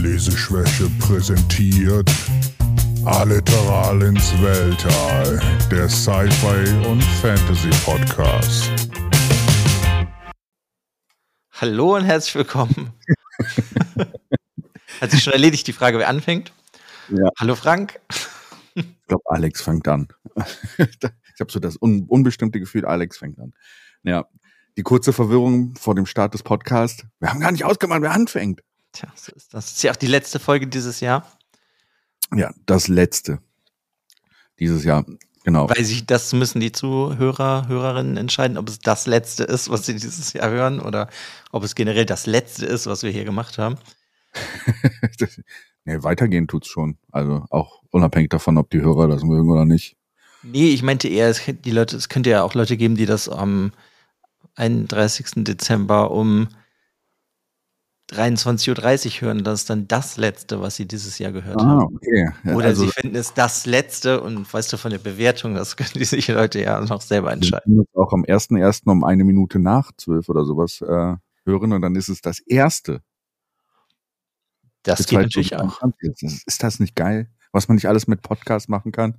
Leseschwäche präsentiert Alliteral ins Weltall, der Sci-Fi und Fantasy Podcast. Hallo und herzlich willkommen. Hat sich schon erledigt die Frage, wer anfängt? Ja. Hallo Frank. Ich glaube, Alex fängt an. ich habe so das un unbestimmte Gefühl, Alex fängt an. Ja, die kurze Verwirrung vor dem Start des Podcasts. Wir haben gar nicht ausgemacht, wer anfängt. Tja, so ist das. Ist ja auch die letzte Folge dieses Jahr. Ja, das letzte dieses Jahr. Genau. Weiß ich, das müssen die Zuhörer, Hörerinnen entscheiden, ob es das letzte ist, was sie dieses Jahr hören oder ob es generell das letzte ist, was wir hier gemacht haben. nee, weitergehen tut's schon. Also auch unabhängig davon, ob die Hörer das mögen oder nicht. Nee, ich meinte eher, es, die Leute, es könnte ja auch Leute geben, die das am 31. Dezember um 23.30 Uhr hören. Das ist dann das Letzte, was sie dieses Jahr gehört Ah, haben. okay. Ja, Oder also, sie finden es das Letzte und weißt du von der Bewertung, das können die sich Leute ja noch selber entscheiden. auch am 1.1. um eine Minute nach zwölf oder sowas äh, hören und dann ist es das erste. Das für geht natürlich auch. 2021. Ist, ist das nicht geil, was man nicht alles mit Podcast machen kann?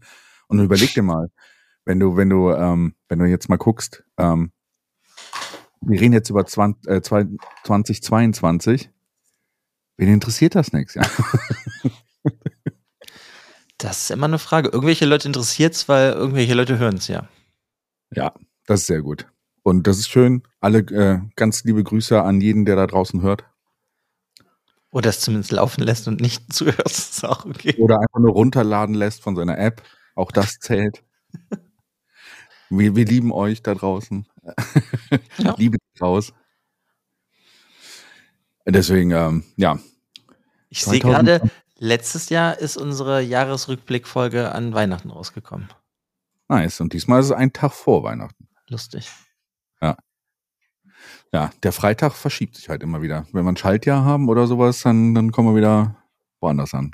Und überleg dir mal, wenn du, wenn du, ähm, wenn du jetzt mal guckst, ähm, wir reden jetzt über 20, äh, 2022. Wen interessiert das nichts? Ja. Das ist immer eine Frage. Irgendwelche Leute interessiert es, weil irgendwelche Leute hören es ja. ja, das ist sehr gut. Und das ist schön. Alle äh, ganz liebe Grüße an jeden, der da draußen hört. Oder es zumindest laufen lässt und nicht zuhört, ist auch okay. Oder einfach nur runterladen lässt von seiner App. Auch das zählt. Wir, wir lieben euch da draußen. Ja. Liebe raus. Deswegen, ähm, ja, Ich sehe 2000 gerade, letztes Jahr ist unsere Jahresrückblickfolge an Weihnachten rausgekommen. nice. Und diesmal ist es ein Tag vor Weihnachten. Lustig. Ja, der Freitag verschiebt sich halt immer wieder. Wenn wir ein Schaltjahr haben oder sowas, dann, dann kommen wir wieder woanders an.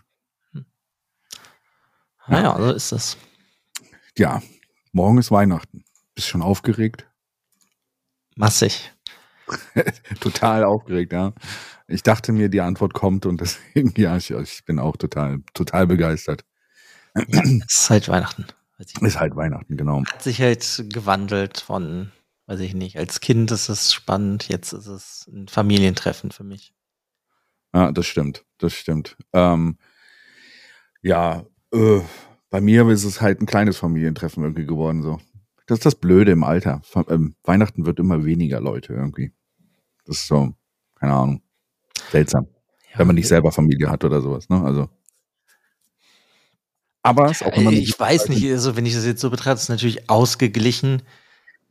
Naja, so ist das. Ja, morgen ist Weihnachten. Bist schon aufgeregt? Massig. Total aufgeregt, ja. Ich dachte mir, die Antwort kommt und deswegen, ja, ich, ich bin auch total, total begeistert. Ja, es ist halt Weihnachten. Ist halt Weihnachten, genau. Hat sich halt gewandelt von, weiß ich nicht, als Kind ist es spannend, jetzt ist es ein Familientreffen für mich. Ja, das stimmt, das stimmt. Ähm, ja, äh, bei mir ist es halt ein kleines Familientreffen irgendwie geworden, so. Das ist das Blöde im Alter. Ähm, Weihnachten wird immer weniger Leute irgendwie. Das ist so, keine Ahnung, seltsam. Ja, wenn man nicht selber Familie hat oder sowas, ne? Also. Aber es ist auch immer eine ich weiß nicht, also wenn ich das jetzt so betrachte, ist es natürlich ausgeglichen.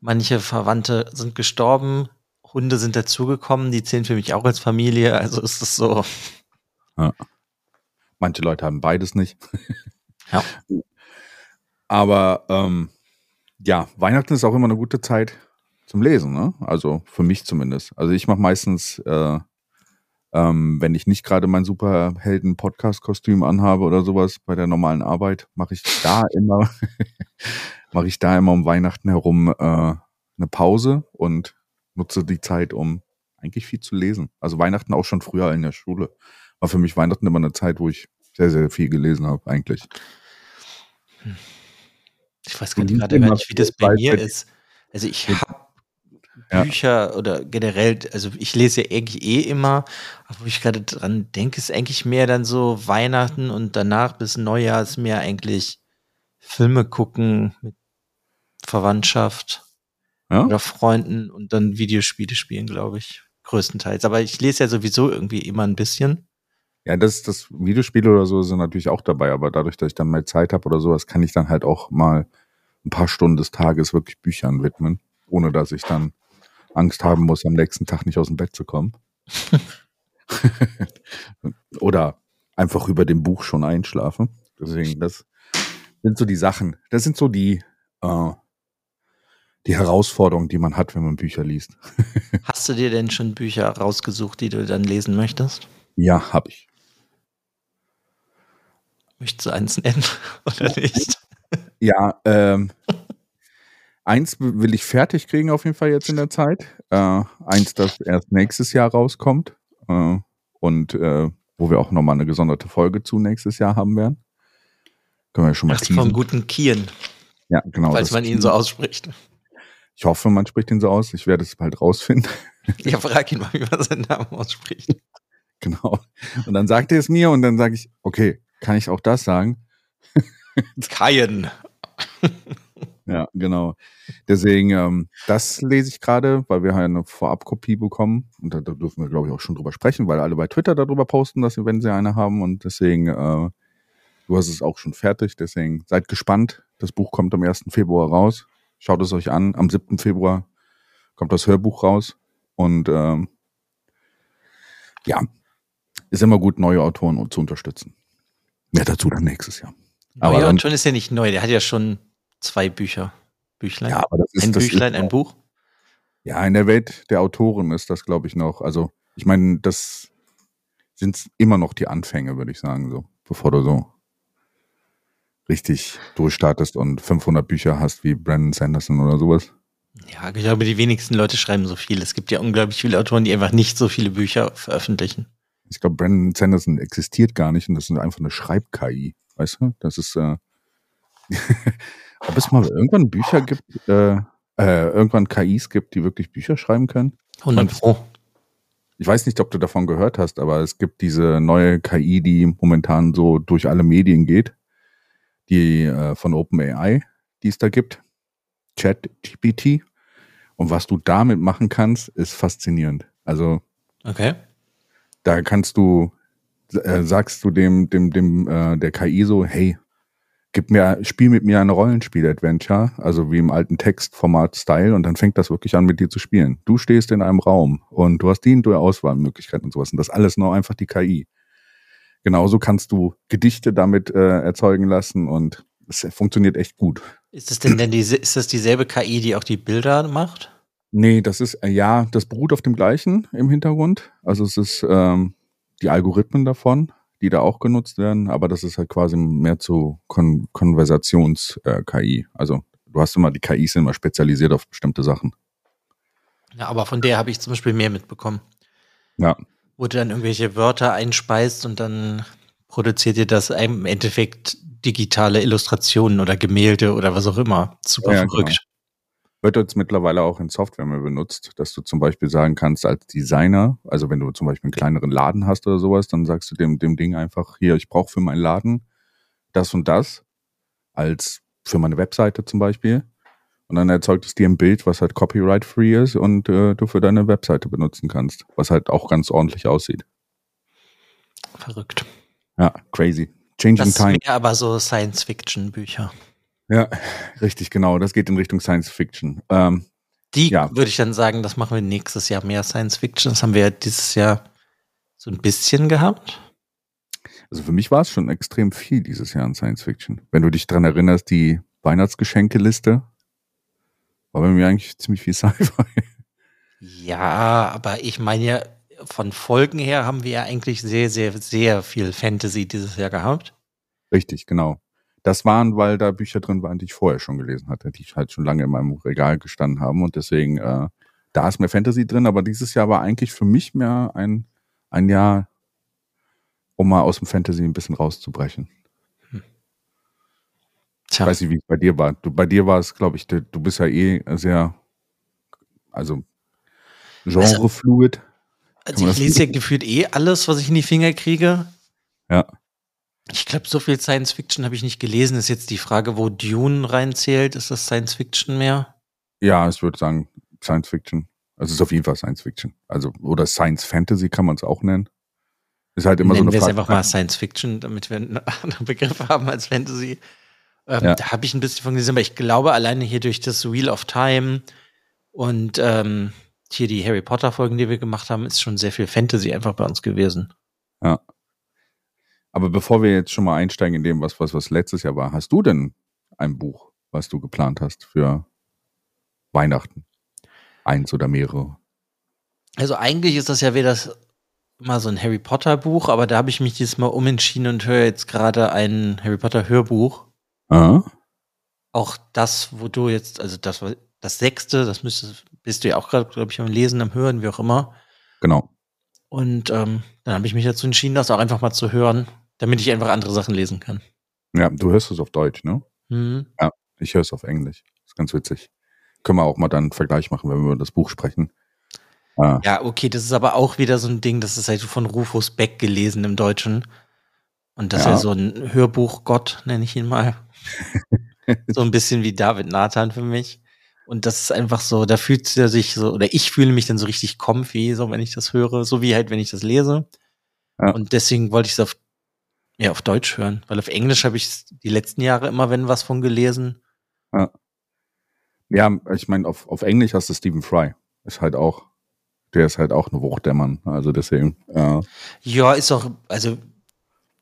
Manche Verwandte sind gestorben, Hunde sind dazugekommen, die zählen für mich auch als Familie, also ist es so. Manche Leute haben beides nicht. Ja. Aber ähm, ja, Weihnachten ist auch immer eine gute Zeit zum Lesen, ne? Also für mich zumindest. Also ich mache meistens, äh, ähm, wenn ich nicht gerade mein Superhelden-Podcast-Kostüm anhabe oder sowas bei der normalen Arbeit, mache ich da immer, mache ich da immer um Weihnachten herum äh, eine Pause und nutze die Zeit, um eigentlich viel zu lesen. Also Weihnachten auch schon früher in der Schule. War für mich Weihnachten immer eine Zeit, wo ich sehr, sehr viel gelesen habe, eigentlich. Ich weiß gar nicht, Und gerade gar nicht, wie das bei mir ist. Also ich habe Ja. Bücher oder generell, also ich lese ja eigentlich eh immer, aber wo ich gerade dran denke, ist eigentlich mehr dann so Weihnachten und danach bis Neujahr ist mehr eigentlich Filme gucken mit Verwandtschaft Ja? oder Freunden und dann Videospiele spielen, glaube ich, größtenteils. Aber ich lese ja sowieso irgendwie immer ein bisschen. Ja, das, das Videospiele oder so sind natürlich auch dabei, aber dadurch, dass ich dann mehr Zeit habe oder sowas, kann ich dann halt auch mal ein paar Stunden des Tages wirklich Büchern widmen, ohne dass ich dann Angst haben muss, am nächsten Tag nicht aus dem Bett zu kommen. oder einfach über dem Buch schon einschlafen. Deswegen, das sind so die Sachen. Das sind so die, äh, die Herausforderungen, die man hat, wenn man Bücher liest. Hast du dir denn schon Bücher rausgesucht, die du dann lesen möchtest? Ja, habe ich. Möchtest du eins nennen oder nicht? Ja, ähm, eins will ich fertig kriegen auf jeden Fall jetzt in der Zeit. Äh, eins, das erst nächstes Jahr rauskommt. Äh, und äh, wo wir auch nochmal eine gesonderte Folge zu nächstes Jahr haben werden. Können wir schon mal Das vom guten Kian, Ja, genau. falls man ihn so ausspricht. Ich hoffe, man spricht ihn so aus. Ich werde es bald rausfinden. Ja, frag ihn mal, wie man seinen Namen ausspricht. genau. Und dann sagt er es mir und dann sage ich, okay, kann ich auch das sagen? Kayen. Ja, genau. Deswegen, ähm, das lese ich gerade, weil wir eine Vorabkopie bekommen. Und da, da dürfen wir, glaube ich, auch schon drüber sprechen, weil alle bei Twitter darüber posten, dass sie, wenn sie eine haben. Und deswegen, äh, du hast es auch schon fertig. Deswegen seid gespannt. Das Buch kommt am 1. Februar raus. Schaut es euch an. Am 7. Februar kommt das Hörbuch raus. Und ähm, ja, ist immer gut, neue Autoren zu unterstützen. Mehr dazu dann nächstes Jahr. Aber Aber dann- schon ist ja nicht neu, der hat ja schon zwei Bücher. Büchlein. Ja, aber das ist ein das Büchlein, ist ein Buch. Ja, in der Welt der Autoren ist das, glaube ich, noch. Also, ich meine, das sind immer noch die Anfänge, würde ich sagen, so, bevor du so richtig durchstartest und 500 Bücher hast wie Brandon Sanderson oder sowas. Ja, ich glaube, die wenigsten Leute schreiben so viel. Es gibt ja unglaublich viele Autoren, die einfach nicht so viele Bücher veröffentlichen. Ich glaube, Brandon Sanderson existiert gar nicht und das ist einfach eine Schreib-KI. Weißt du? Das ist, äh, ob es mal irgendwann Bücher gibt, äh, äh, irgendwann KIs gibt, die wirklich Bücher schreiben können. 100 Pro. Ich weiß nicht, ob du davon gehört hast, aber es gibt diese neue KI, die momentan so durch alle Medien geht, die äh, von OpenAI, die es da gibt, ChatGPT. Und was du damit machen kannst, ist faszinierend. Also Okay. Da kannst du, äh, sagst du dem, dem, dem, äh, der KI so, hey, gib mir, spiel mit mir ein Rollenspiel-Adventure, also wie im alten Textformat-Style, und dann fängt das wirklich an, mit dir zu spielen. Du stehst in einem Raum und du hast die und die Auswahlmöglichkeiten und sowas. Und das alles nur einfach die KI. Genauso kannst du Gedichte damit äh, erzeugen lassen und es funktioniert echt gut. Ist das denn denn diese, ist das dieselbe KI, die auch die Bilder macht? Nee, das ist, äh, ja, das beruht auf dem gleichen im Hintergrund. Also es ist ähm, die Algorithmen davon, die da auch genutzt werden, aber das ist halt quasi mehr zu Kon Konversations-KI. also du hast immer, die KIs sind immer spezialisiert auf bestimmte Sachen. Ja, aber von der habe ich zum Beispiel mehr mitbekommen. Ja. Wo du dann irgendwelche Wörter einspeist und dann produziert dir das im Endeffekt digitale Illustrationen oder Gemälde oder was auch immer. Super Ja, verrückt. Wird jetzt mittlerweile auch in Software mehr benutzt, dass du zum Beispiel sagen kannst als Designer, also wenn du zum Beispiel einen kleineren Laden hast oder sowas, dann sagst du dem, dem Ding einfach, hier, ich brauche für meinen Laden das und das, als für meine Webseite zum Beispiel. Und dann erzeugt es dir ein Bild, was halt copyright-free ist und äh, du für deine Webseite benutzen kannst, was halt auch ganz ordentlich aussieht. Verrückt. Ja, crazy. Changing Das Time. wäre aber so Science-Fiction-Bücher. Ja, richtig, genau. Das geht in Richtung Science Fiction. Ähm, Die Ja. würde ich dann sagen, das machen wir nächstes Jahr mehr Science-Fiction. Das haben wir ja dieses Jahr so ein bisschen gehabt. Also für mich war es schon extrem viel dieses Jahr an Science Fiction. Wenn du dich dran erinnerst, die Weihnachtsgeschenkeliste war bei mir eigentlich ziemlich viel Sci-Fi. Ja, aber ich meine ja, von Folgen her haben wir ja eigentlich sehr, sehr, sehr viel Fantasy dieses Jahr gehabt. Richtig, genau. Das waren, weil da Bücher drin waren, die ich vorher schon gelesen hatte, die halt schon lange in meinem Regal gestanden haben und deswegen, äh, da ist mehr Fantasy drin, aber dieses Jahr war eigentlich für mich mehr ein, ein Jahr, um mal aus dem Fantasy ein bisschen rauszubrechen. Ich Tja, weiß nicht, wie es bei dir war. Du, bei dir war es, glaube ich, du, du bist ja eh sehr, also genrefluid. also man ich lese ja gefühlt eh alles, was ich in die Finger kriege. Ja. Ich glaube, so viel Science Fiction habe ich nicht gelesen. Ist jetzt die Frage, wo Dune reinzählt. Ist das Science Fiction mehr? Ja, ich würde sagen Science Fiction. Also es ist auf jeden Fall Science Fiction. Also oder Science Fantasy kann man es auch nennen. Ist halt immer Nennen so wir eine es Frage. einfach mal Science Fiction, damit wir einen anderen Begriff haben als Fantasy. Ähm, Ja. Da habe ich ein bisschen von gesehen, aber ich glaube, alleine hier durch das Wheel of Time und ähm, hier die Harry Potter Folgen, die wir gemacht haben, ist schon sehr viel Fantasy einfach bei uns gewesen. Aber bevor wir jetzt schon mal einsteigen in dem, was, was, was letztes Jahr war, hast du denn ein Buch, was du geplant hast für Weihnachten? Eins oder mehrere? Also eigentlich ist das ja wieder das, mal so ein Harry Potter Buch, aber da habe ich mich diesmal umentschieden und höre jetzt gerade ein Harry Potter Hörbuch. Ah, Auch das, wo du jetzt, also das war das sechste, das müsstest, bist du ja auch gerade, glaube ich, am Lesen, am Hören, wie auch immer. genau. Und ähm, dann habe ich mich dazu entschieden, das auch einfach mal zu hören, damit ich einfach andere Sachen lesen kann. Ja, du hörst es auf Deutsch, ne? Mhm. Ja, ich höre es auf Englisch. Ist ganz witzig. Können wir auch mal dann einen Vergleich machen, wenn wir über das Buch sprechen. Ah. Ja, okay, das ist aber auch wieder so ein Ding, das ist halt von Rufus Beck gelesen im Deutschen. Und das ja. ist ja so ein Hörbuchgott, nenne ich ihn mal. so ein bisschen wie David Nathan für mich. Und das ist einfach so, da fühlt er sich so, oder ich fühle mich dann so richtig comfy, so wenn ich das höre, so wie halt, wenn ich das lese. Ja. Und deswegen wollte ich es auf, ja, auf Deutsch hören, weil auf Englisch habe ich die letzten Jahre immer, wenn was von gelesen. Ja, ja ich meine, auf, auf Englisch hast du Stephen Fry. Ist halt auch, der ist halt auch eine Wucht, der Mann. Also deswegen, ja. Ja, ist auch, also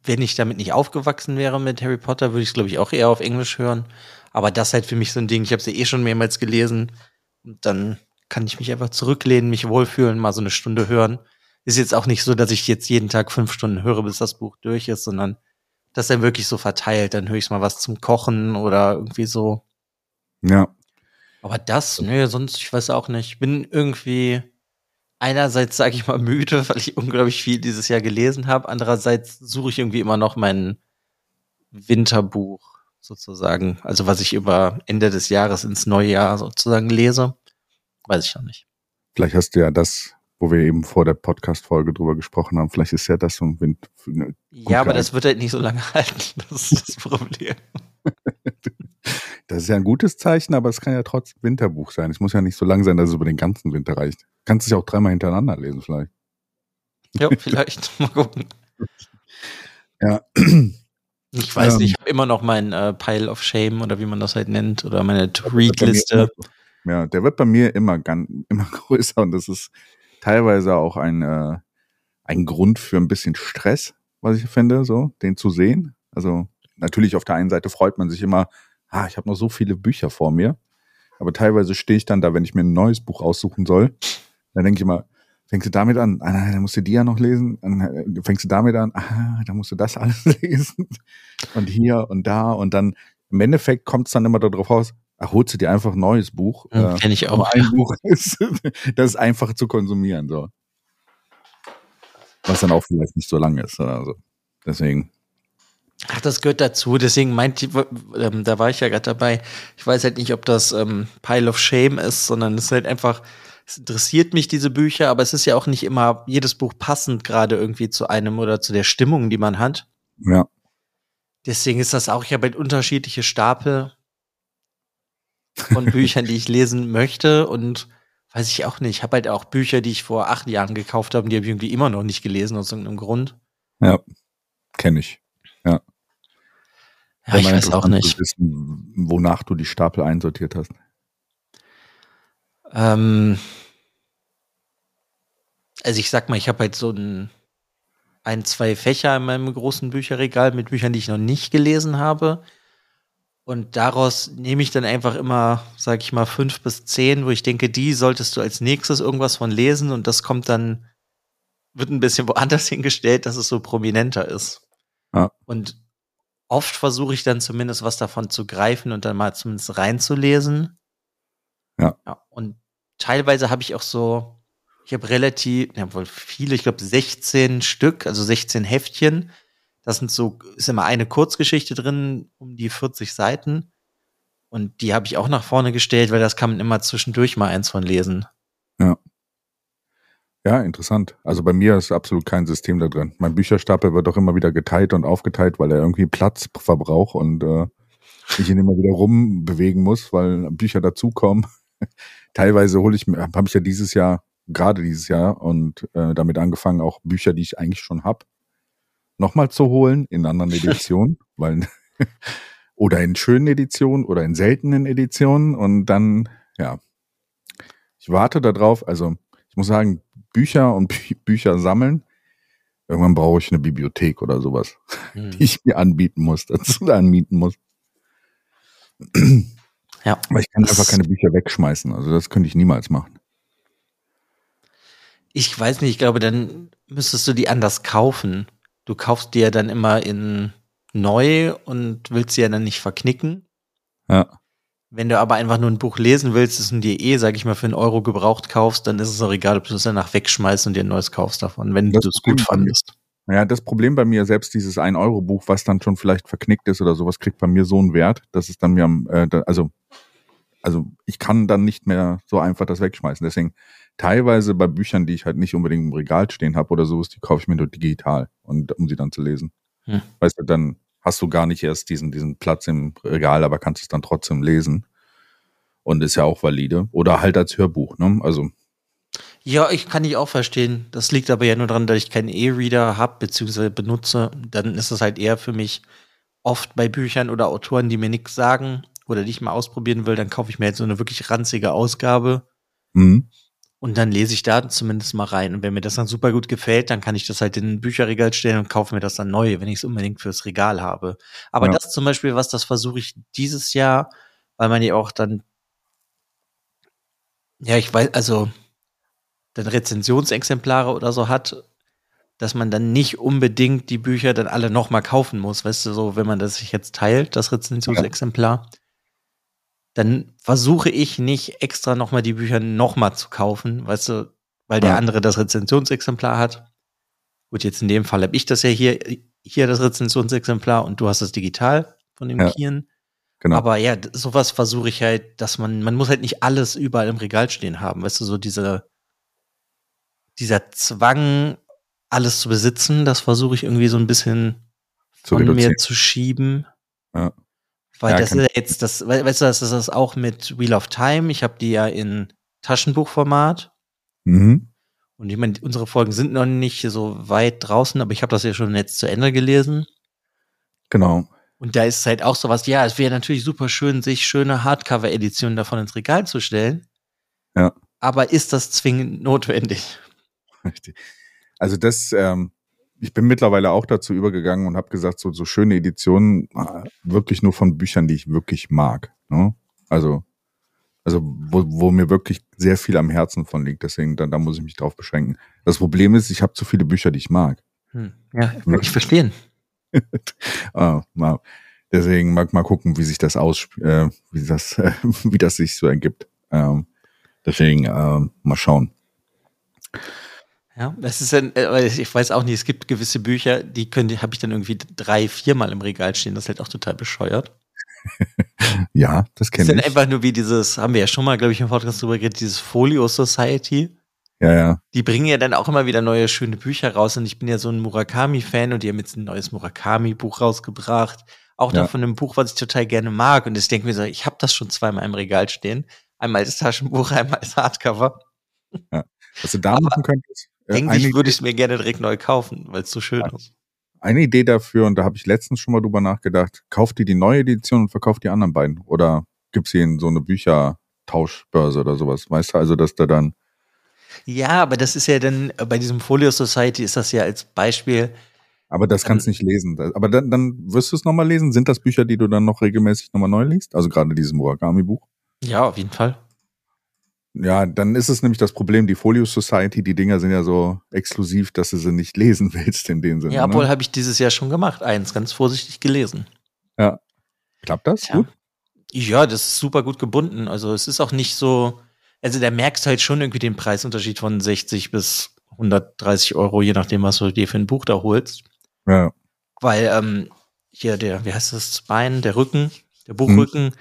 wenn ich damit nicht aufgewachsen wäre mit Harry Potter, würde ich es, glaube ich, auch eher auf Englisch hören. Aber das ist halt für mich so ein Ding, ich habe sie eh schon mehrmals gelesen. Und dann kann ich mich einfach zurücklehnen, mich wohlfühlen, mal so eine Stunde hören. Ist jetzt auch nicht so, dass ich jetzt jeden Tag fünf Stunden höre, bis das Buch durch ist, sondern das dann wirklich so verteilt. Dann höre ich mal was zum Kochen oder irgendwie so. Ja. Aber das, nö, sonst, ich weiß auch nicht. Ich bin irgendwie, einerseits sage ich mal müde, weil ich unglaublich viel dieses Jahr gelesen habe. Andererseits suche ich irgendwie immer noch mein Winterbuch sozusagen. Also was ich über Ende des Jahres ins neue Jahr sozusagen lese. Weiß ich noch nicht. Vielleicht hast du ja das, wo wir eben vor der Podcast-Folge drüber gesprochen haben, vielleicht ist ja das so ein Wind. Ja, aber das wird halt nicht so lange halten. Das ist das Problem. Das ist ja ein gutes Zeichen, aber es kann ja trotzdem Winterbuch sein. Es muss ja nicht so lang sein, dass es über den ganzen Winter reicht. Kannst es ja auch dreimal hintereinander lesen, vielleicht. Ja, vielleicht. Mal gucken. Ja. Ich weiß ähm, nicht, ich habe immer noch mein äh, Pile of Shame oder wie man das halt nennt oder meine To-Read-Liste. Ja, der wird bei mir immer ganz, immer größer und das ist teilweise auch ein, äh, ein Grund für ein bisschen Stress, was ich finde, so, den zu sehen. Also natürlich auf der einen Seite freut man sich immer, ah, ich habe noch so viele Bücher vor mir. Aber teilweise stehe ich dann da, wenn ich mir ein neues Buch aussuchen soll, dann denke ich immer, fängst du damit an, ah, dann musst du die ja noch lesen, dann äh, fängst du damit an, ah, dann musst du das alles lesen. Und hier und da. Und dann im Endeffekt kommt es dann immer darauf ach, holst du dir einfach ein neues Buch. Ja, äh, Kenn ich auch. Ein Buch ist, das ist einfach zu konsumieren, so. Was dann auch vielleicht nicht so lang ist, also deswegen. Ach, das gehört dazu. Deswegen meinte ähm, da war ich ja gerade dabei. Ich weiß halt nicht, ob das ähm, Pile of Shame ist, sondern es ist halt einfach, es interessiert mich, diese Bücher, aber es ist ja auch nicht immer jedes Buch passend gerade irgendwie zu einem oder zu der Stimmung, die man hat. Ja. Deswegen ist das auch, ich habe halt unterschiedliche Stapel von Büchern, die ich lesen möchte und weiß ich auch nicht. Ich habe halt auch Bücher, die ich vor acht Jahren gekauft habe, die habe ich irgendwie immer noch nicht gelesen aus irgendeinem Grund. Ja, kenne ich. Ja. Ja, ich weiß auch nicht. Wissen, wonach du die Stapel einsortiert hast. Ähm, also ich sag mal, ich habe halt so ein, ein, zwei Fächer in meinem großen Bücherregal mit Büchern, die ich noch nicht gelesen habe. Und daraus nehme ich dann einfach immer, sag ich mal, fünf bis zehn, wo ich denke, die solltest du als nächstes irgendwas von lesen und das kommt dann, wird ein bisschen woanders hingestellt, dass es so prominenter ist. Ja. Und oft versuche ich dann zumindest was davon zu greifen und dann mal zumindest reinzulesen. Ja. ja und teilweise habe ich auch so, ich habe relativ, ja wohl viele, ich glaube 16 Stück, also 16 Heftchen. Das sind so, ist immer eine Kurzgeschichte drin, um die 40 Seiten. Und die habe ich auch nach vorne gestellt, weil das kann man immer zwischendurch mal eins von lesen. Ja. Ja, interessant. Also bei mir ist absolut kein System da drin. Mein Bücherstapel wird auch immer wieder geteilt und aufgeteilt, weil er irgendwie Platz verbraucht und äh, ich ihn immer wieder rumbewegen muss, weil Bücher dazukommen. Teilweise hole ich mir, habe ich ja dieses Jahr, gerade dieses Jahr und äh, damit angefangen, auch Bücher, die ich eigentlich schon habe, nochmal zu holen in anderen Editionen, weil oder in schönen Editionen oder in seltenen Editionen und dann, ja, ich warte darauf, also ich muss sagen, Bücher und Bü Bücher sammeln. Irgendwann brauche ich eine Bibliothek oder sowas, mhm. die ich mir anbieten muss, dazu anmieten muss. Ja. Aber ich kann einfach keine Bücher wegschmeißen. Also das könnte ich niemals machen. Ich weiß nicht, ich glaube, dann müsstest du die anders kaufen. Du kaufst die ja dann immer in neu und willst sie ja dann nicht verknicken. Ja. Wenn du aber einfach nur ein Buch lesen willst, das du dir eh, sag ich mal, für einen Euro gebraucht kaufst, dann ist es auch egal, ob du es danach wegschmeißt und dir ein neues kaufst davon, wenn Das du es gut fandest. Naja, das Problem bei mir, selbst dieses 1-Euro-Buch, was dann schon vielleicht verknickt ist oder sowas, kriegt bei mir so einen Wert, dass es dann mir am, äh, also, also ich kann dann nicht mehr so einfach das wegschmeißen. Deswegen teilweise bei Büchern, die ich halt nicht unbedingt im Regal stehen habe oder sowas, die kaufe ich mir nur digital und um sie dann zu lesen. Hm. Weißt du, dann hast du gar nicht erst diesen, diesen Platz im Regal, aber kannst es dann trotzdem lesen. Und ist ja auch valide. Oder halt als Hörbuch, ne? Also, Ja, ich kann ich auch verstehen. Das liegt aber ja nur daran, dass ich keinen E-Reader habe bzw. benutze. Dann ist es halt eher für mich oft bei Büchern oder Autoren, die mir nichts sagen oder die ich mal ausprobieren will, dann kaufe ich mir jetzt so eine wirklich ranzige Ausgabe mhm. Und dann lese ich da zumindest mal rein. Und wenn mir das dann super gut gefällt, dann kann ich das halt in ein Bücherregal stellen und kaufe mir das dann neu, wenn ich es unbedingt fürs Regal habe. Aber Ja. das zum Beispiel was, das versuche ich dieses Jahr, weil man ja auch dann, ja, ich weiß, also dann Rezensionsexemplare oder so hat, dass man dann nicht unbedingt die Bücher dann alle nochmal kaufen muss, weißt du, so, wenn man das sich jetzt teilt, das Rezensionsexemplar, dann versuche ich nicht extra nochmal die Bücher nochmal zu kaufen, weißt du, weil der Ja. andere das Rezensionsexemplar hat. Gut, jetzt in dem Fall habe ich das ja hier, hier das Rezensionsexemplar und du hast das digital von dem Ja. Kieren. Genau. Aber ja, sowas versuche ich halt, dass man, man muss halt nicht alles überall im Regal stehen haben. Weißt du, so diese, dieser Zwang, alles zu besitzen, das versuche ich irgendwie so ein bisschen Zu von mir reduzieren. zu schieben. Ja. Weil Ja, das ist ja jetzt, das, we- weißt du, das ist das auch mit Wheel of Time. Ich habe die ja in Taschenbuchformat. Mhm. Und ich meine, unsere Folgen sind noch nicht so weit draußen, aber ich habe das ja schon jetzt zu Ende gelesen. Genau. Und da ist halt auch sowas, ja, es wäre natürlich super schön, sich schöne Hardcover-Editionen davon ins Regal zu stellen. Ja. Aber ist das zwingend notwendig? Richtig. Also das, ähm, ich bin mittlerweile auch dazu übergegangen und habe gesagt, so, so schöne Editionen äh, wirklich nur von Büchern, die ich wirklich mag. Ne? Also, also wo, wo mir wirklich sehr viel am Herzen von liegt. Deswegen, da, da muss ich mich drauf beschränken. Das Problem ist, ich habe zu viele Bücher, die ich mag. Hm. Ja, ich verstehen. Ah, mal, deswegen mag mal gucken, wie sich das aus, äh, wie das, äh, wie das sich so ergibt. Ähm, deswegen ähm, mal schauen. Ja, das ist dann, äh, ich weiß auch nicht, es gibt gewisse Bücher, die können, habe ich dann irgendwie drei, viermal im Regal stehen. Das ist halt auch total bescheuert. Ja, das Das kenne ich. einfach nur wie dieses, haben wir ja schon mal, glaube ich, im Podcast drüber geredet, dieses Folio Society. Ja, ja. Die bringen ja dann auch immer wieder neue schöne Bücher raus und ich bin ja so ein Murakami-Fan und die haben jetzt ein neues Murakami-Buch rausgebracht. Auch Ja. noch von einem Buch, was ich total gerne mag. Und ich denke mir so, ich habe das schon zweimal im Regal stehen. Einmal als Taschenbuch, einmal als Hardcover. Was du da Aber machen könntest. Äh, Eigentlich eine, würde ich es mir gerne direkt neu kaufen, weil es so schön ist. eine Idee dafür, und da habe ich letztens schon mal drüber nachgedacht, kauft dir die neue Edition und verkauft die anderen beiden. Oder gibt's sie in so eine Büchertauschbörse oder sowas. Weißt du, also dass da dann. Ja, aber das ist ja dann, bei diesem Folio Society ist das ja als Beispiel, Aber das kannst du nicht lesen. Aber dann, dann wirst du es nochmal lesen. Sind das Bücher, die du dann noch regelmäßig nochmal neu liest? Also gerade dieses Murakami-Buch? ja, auf jeden Fall. Ja, dann ist es nämlich das Problem, die Folio Society, die Dinger sind ja so exklusiv, dass du sie nicht lesen willst in dem Sinne. Ja, obwohl ne? habe ich dieses Jahr schon gemacht, eins, ganz vorsichtig gelesen. Klappt das? Tja. Gut? Ja, das ist super gut gebunden. Also es ist auch nicht so, also da merkst du halt schon irgendwie den Preisunterschied von 60 bis 130 Euro, je nachdem, was du dir für ein Buch da holst. Ja. Weil ähm, hier der, wie heißt das, Bein, der Rücken, der Buchrücken,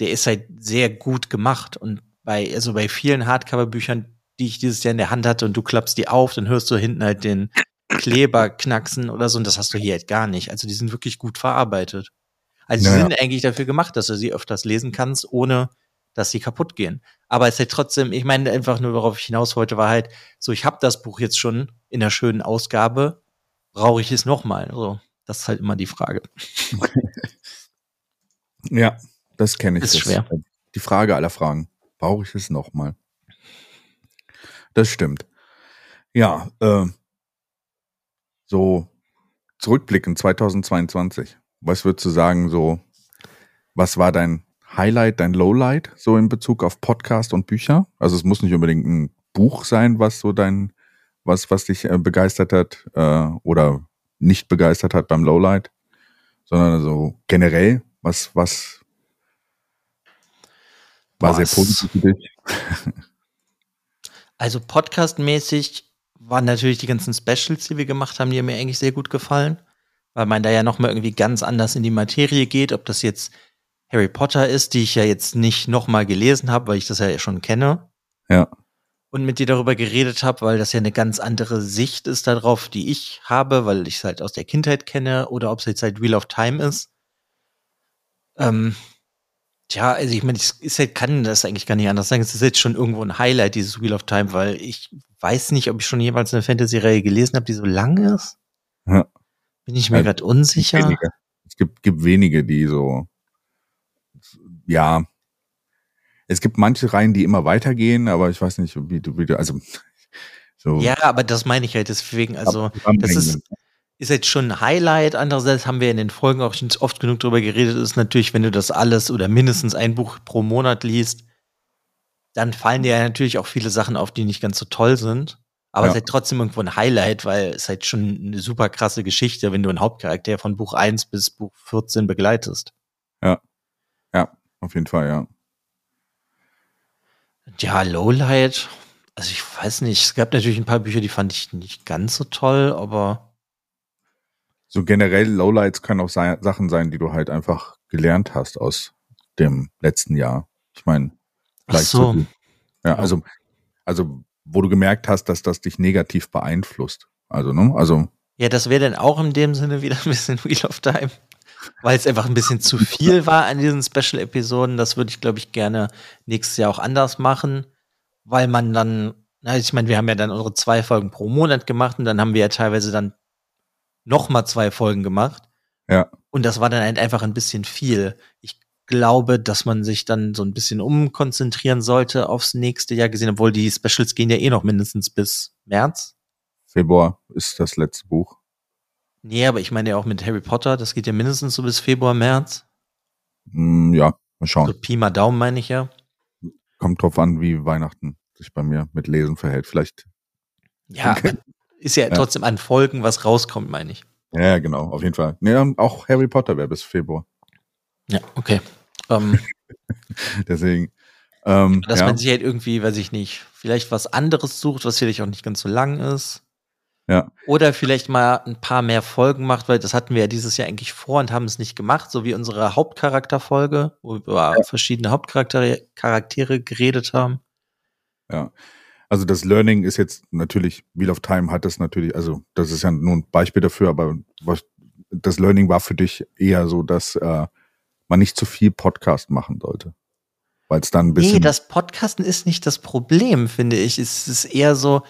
der ist halt sehr gut gemacht. Und bei, also bei vielen Hardcover-Büchern, die ich dieses Jahr in der Hand hatte und du klappst die auf, dann hörst du hinten halt den Kleber knacksen oder so und das hast du hier halt gar nicht. Also die sind wirklich gut verarbeitet. Also die Naja. sind eigentlich dafür gemacht, dass du sie öfters lesen kannst, ohne dass sie kaputt gehen. Aber es ist halt trotzdem, ich meine einfach nur, worauf ich hinaus wollte, war halt, so ich habe das Buch jetzt schon in der schönen Ausgabe, brauche ich es nochmal? So, das ist halt immer die Frage. Ja, das kenne ich. Ist das, schwer. Die Frage aller Fragen. Brauche ich es nochmal? Das stimmt. Ja, äh, so zurückblicken 2022. Was würdest du sagen, so, was war dein Highlight, dein Lowlight, so in Bezug auf Podcast und Bücher? Also es muss nicht unbedingt ein Buch sein, was so dein, was, was dich äh, begeistert hat äh, oder nicht begeistert hat beim Lowlight, sondern so generell, was, was War sehr positiv für dich. Also podcastmäßig waren natürlich die ganzen Specials, die wir gemacht haben, die haben mir eigentlich sehr gut gefallen, weil man da ja nochmal irgendwie ganz anders in die Materie geht, ob das jetzt Harry Potter ist, die ich ja jetzt nicht nochmal gelesen habe, weil ich das ja schon kenne. Ja. Und mit dir darüber geredet habe, weil das ja eine ganz andere Sicht ist darauf, die ich habe, weil ich es halt aus der Kindheit kenne, oder ob es jetzt halt Wheel of Time ist. Ähm, Tja, also ich meine, ich halt, kann das eigentlich gar nicht anders sagen. Es ist jetzt schon irgendwo ein Highlight, dieses Wheel of Time, weil ich weiß nicht, ob ich schon jemals eine Fantasy-Reihe gelesen habe, die so lang ist. Ja. Bin ich mir Ja, gerade unsicher. Wenige. Es gibt, gibt wenige, die so, ja, es gibt manche Reihen, die immer weitergehen, aber ich weiß nicht, wie du, wie du, also, so. Ja, aber das meine ich halt deswegen. Also, das ist, ist jetzt schon ein Highlight. Andererseits haben wir in den Folgen auch schon oft genug drüber geredet, ist natürlich, wenn du das alles oder mindestens ein Buch pro Monat liest, dann fallen dir ja natürlich auch viele Sachen auf, die nicht ganz so toll sind. Aber Ja. es ist halt trotzdem irgendwo ein Highlight, weil es halt schon eine super krasse Geschichte, wenn du einen Hauptcharakter von Buch 1 bis Buch 14 begleitest. ja, auf jeden Fall, ja. Ja, Lowlight, also ich weiß nicht, es gab natürlich ein paar Bücher, die fand ich nicht ganz so toll, aber So generell Lowlights können auch sei, Sachen sein, die du halt einfach gelernt hast aus dem letzten Jahr. Ich meine, ach Gleich so. ja, also, also, wo du gemerkt hast, dass das dich negativ beeinflusst. Also, ne, also, Ja, das wäre dann auch in dem Sinne wieder ein bisschen Wheel of Time, weil es einfach ein bisschen zu viel war an diesen Special-Episoden. Das würde ich, glaube ich, gerne nächstes Jahr auch anders machen, weil man dann, na, ich meine, wir haben ja dann unsere zwei Folgen pro Monat gemacht und dann haben wir ja teilweise dann noch mal zwei Folgen gemacht. Ja. Und das war dann halt einfach ein bisschen viel. Ich glaube, dass man sich dann so ein bisschen umkonzentrieren sollte aufs nächste Jahr gesehen, obwohl die Specials gehen ja eh noch mindestens bis März. Februar ist das letzte Buch. Nee, aber ich meine ja auch mit Harry Potter, das geht ja mindestens so bis Februar, März. Hm, ja, mal schauen. So Pi mal Daumen meine ich ja. Kommt drauf an, wie Weihnachten sich bei mir mit Lesen verhält. Vielleicht, Ja, ist ja, Ja. trotzdem an Folgen, was rauskommt, meine ich. ja, ja, genau, auf jeden Fall. Nee, auch Harry Potter wäre bis Februar. Ja, okay. Ähm, Deswegen, ähm, dass ja, man sich halt irgendwie, weiß ich nicht, vielleicht was anderes sucht, was vielleicht auch nicht ganz so lang ist. Ja. Oder vielleicht mal ein paar mehr Folgen macht, weil das hatten wir ja dieses Jahr eigentlich vor und haben es nicht gemacht, so wie unsere Hauptcharakterfolge, wo wir über verschiedene Hauptcharaktere Charaktere geredet haben. Also das Learning ist jetzt natürlich, Wheel of Time hat das natürlich, also das ist ja nur ein Beispiel dafür, aber was, das Learning war für dich eher so, dass äh, man nicht zu viel Podcast machen sollte. Weil es dann ein bisschen. Nee, das Podcasten ist nicht das Problem, finde ich. Es ist eher so.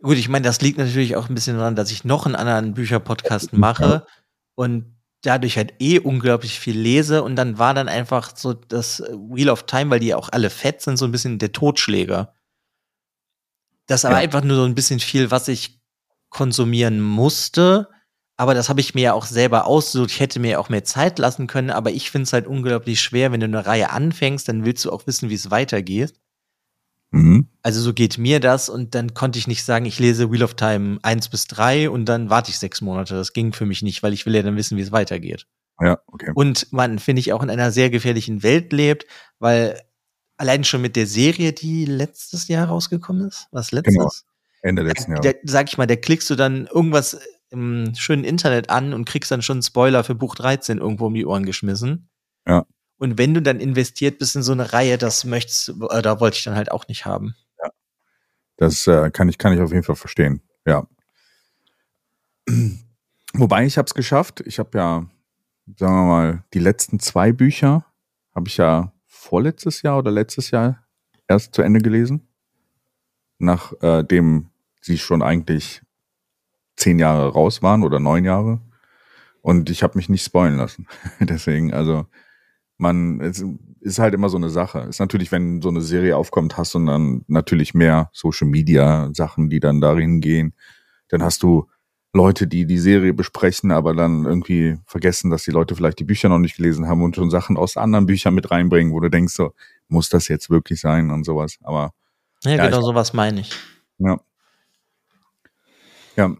Gut, ich meine, das liegt natürlich auch ein bisschen daran, dass ich noch einen anderen Bücherpodcast mache und dadurch halt eh unglaublich viel lese und dann war dann einfach so das Wheel of Time, weil die ja auch alle fett sind, so ein bisschen der Totschläger. Das aber Ja. einfach nur so ein bisschen viel, was ich konsumieren musste. Aber das habe ich mir ja auch selber ausgesucht. Ich hätte mir ja auch mehr Zeit lassen können, aber ich finde es halt unglaublich schwer, wenn du eine Reihe anfängst, dann willst du auch wissen, wie es weitergeht. mhm. Also so geht mir das und dann konnte ich nicht sagen, ich lese Wheel of Time 1 bis 3 und dann warte ich sechs Monate. Das ging für mich nicht, weil ich will ja dann wissen, wie es weitergeht. Ja, okay. Und man, finde ich, auch in einer sehr gefährlichen Welt lebt, weil allein schon mit der Serie, die letztes Jahr rausgekommen ist, was letztes? Genau. Ende letzten Jahres. sag ich mal, da klickst du dann irgendwas im schönen Internet an und kriegst dann schon einen Spoiler für Buch 13 irgendwo um die Ohren geschmissen. Ja. Und wenn du dann investiert bist in so eine Reihe, das möchtest, äh, da wollte ich dann halt auch nicht haben. Das äh, kann ich kann ich auf jeden Fall verstehen. Ja. Wobei ich habe es geschafft. Ich habe ja, sagen wir mal, die letzten zwei Bücher habe ich ja vorletztes Jahr oder letztes Jahr erst zu Ende gelesen, nachdem äh, sie schon eigentlich zehn Jahre raus waren oder neun Jahre. Und ich habe mich nicht spoilen lassen. Deswegen, also man, es ist halt immer so eine Sache. Ist natürlich, wenn so eine Serie aufkommt, hast du dann natürlich mehr Social Media Sachen, die dann darin gehen. Dann hast du Leute, die die Serie besprechen, aber dann irgendwie vergessen, dass die Leute vielleicht die Bücher noch nicht gelesen haben und schon Sachen aus anderen Büchern mit reinbringen, wo du denkst, so, muss das jetzt wirklich sein und sowas. Aber Ja, Ja, genau ich- sowas meine ich. ja. Ja,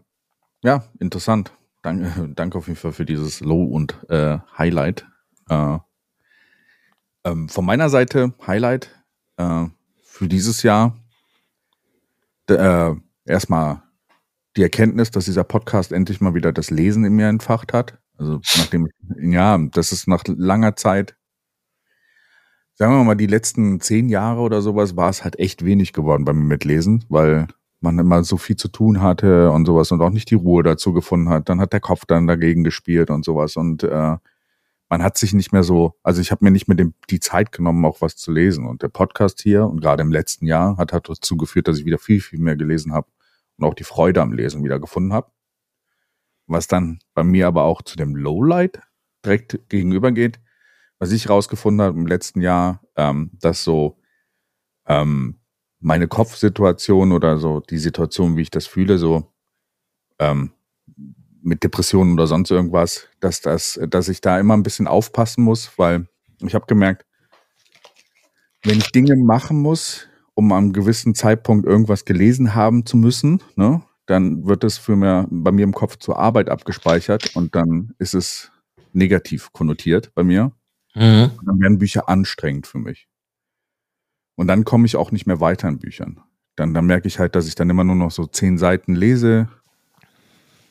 ja interessant. Danke, danke auf jeden Fall für dieses Low und äh, Highlight. Äh, Ähm, von meiner Seite Highlight äh, für dieses Jahr äh, erstmal die Erkenntnis, dass dieser Podcast endlich mal wieder das Lesen in mir entfacht hat. Also nachdem, ja, das ist nach langer Zeit, sagen wir mal, die letzten zehn Jahre oder sowas war es halt echt wenig geworden bei mir mit Lesen, weil man immer so viel zu tun hatte und sowas und auch nicht die Ruhe dazu gefunden hat. Dann hat der Kopf dann dagegen gespielt und sowas und äh, man hat sich nicht mehr so, also ich habe mir nicht mehr den, die Zeit genommen, auch was zu lesen. Und der Podcast hier und gerade im letzten Jahr hat, hat dazu geführt, dass ich wieder viel, viel mehr gelesen habe und auch die Freude am Lesen wieder gefunden habe. Was dann bei mir aber auch zu dem Lowlight direkt gegenüber geht, was ich rausgefunden habe im letzten Jahr, ähm, dass so ähm, meine Kopfsituation oder so die Situation, wie ich das fühle, so ähm, mit Depressionen oder sonst irgendwas, dass das, dass ich da immer ein bisschen aufpassen muss, weil ich habe gemerkt, wenn ich Dinge machen muss, um am gewissen Zeitpunkt irgendwas gelesen haben zu müssen, ne, dann wird es für mir bei mir im Kopf zur Arbeit abgespeichert und dann ist es negativ konnotiert bei mir. Mhm. Und dann werden Bücher anstrengend für mich. Und dann komme ich auch nicht mehr weiter in Büchern. Dann, dann merke ich halt, dass ich dann immer nur noch so zehn Seiten lese,